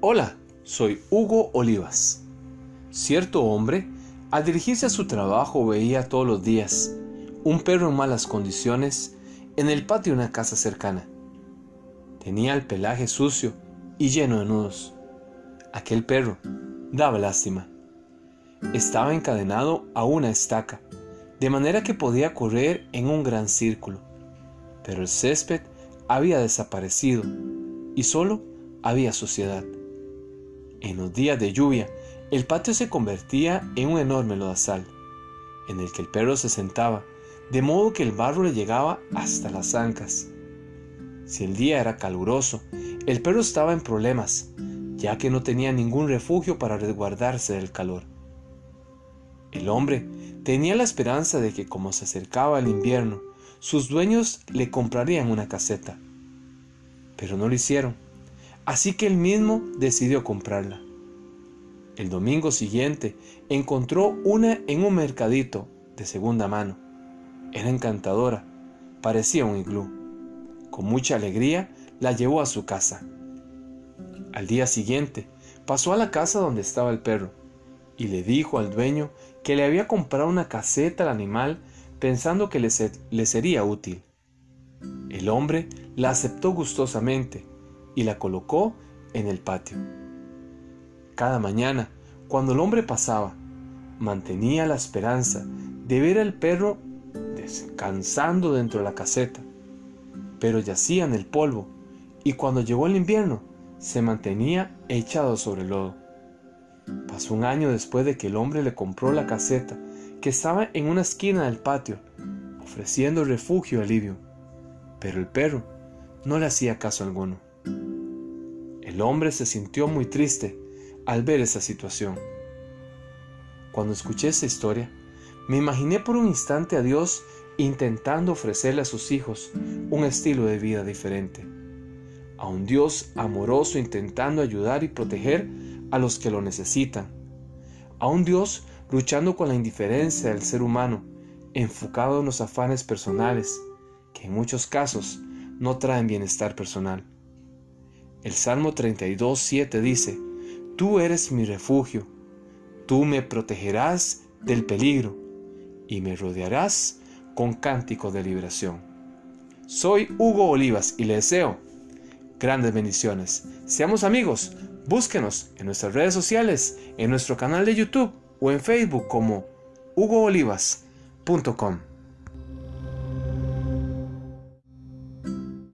Hola, soy Hugo Olivas. Cierto hombre, al dirigirse a su trabajo, veía todos los días un perro en malas condiciones en el patio de una casa cercana. Tenía el pelaje sucio y lleno de nudos. Aquel perro daba lástima. Estaba encadenado a una estaca, de manera que podía correr en un gran círculo. Pero el césped había desaparecido y solo había suciedad. En los días de lluvia, el patio se convertía en un enorme lodazal, en el que el perro se sentaba, de modo que el barro le llegaba hasta las ancas. Si el día era caluroso, el perro estaba en problemas, ya que no tenía ningún refugio para resguardarse del calor. El hombre tenía la esperanza de que como se acercaba el invierno, sus dueños le comprarían una caseta. Pero no lo hicieron así que él mismo decidió comprarla. El domingo siguiente encontró una en un mercadito de segunda mano. Era encantadora, parecía un iglú. Con mucha alegría la llevó a su casa. Al día siguiente pasó a la casa donde estaba el perro y le dijo al dueño que le había comprado una caseta al animal pensando que le, le sería útil. El hombre la aceptó gustosamente y la colocó en el patio. Cada mañana, cuando el hombre pasaba, mantenía la esperanza de ver al perro descansando dentro de la caseta, pero yacía en el polvo y cuando llegó el invierno se mantenía echado sobre el lodo. Pasó un año después de que el hombre le compró la caseta que estaba en una esquina del patio, ofreciendo refugio y alivio, pero el perro no le hacía caso alguno. El hombre se sintió muy triste al ver esa situación. Cuando escuché esa historia, me imaginé por un instante a Dios intentando ofrecerle a sus hijos un estilo de vida diferente. A un Dios amoroso intentando ayudar y proteger a los que lo necesitan. A un Dios luchando con la indiferencia del ser humano, enfocado en los afanes personales, que en muchos casos no traen bienestar personal. El Salmo 32, 7 dice, Tú eres mi refugio, tú me protegerás del peligro y me rodearás con cánticos de liberación. Soy Hugo Olivas y le deseo grandes bendiciones. Seamos amigos, búsquenos en nuestras redes sociales, en nuestro canal de YouTube o en Facebook como hugoolivas.com.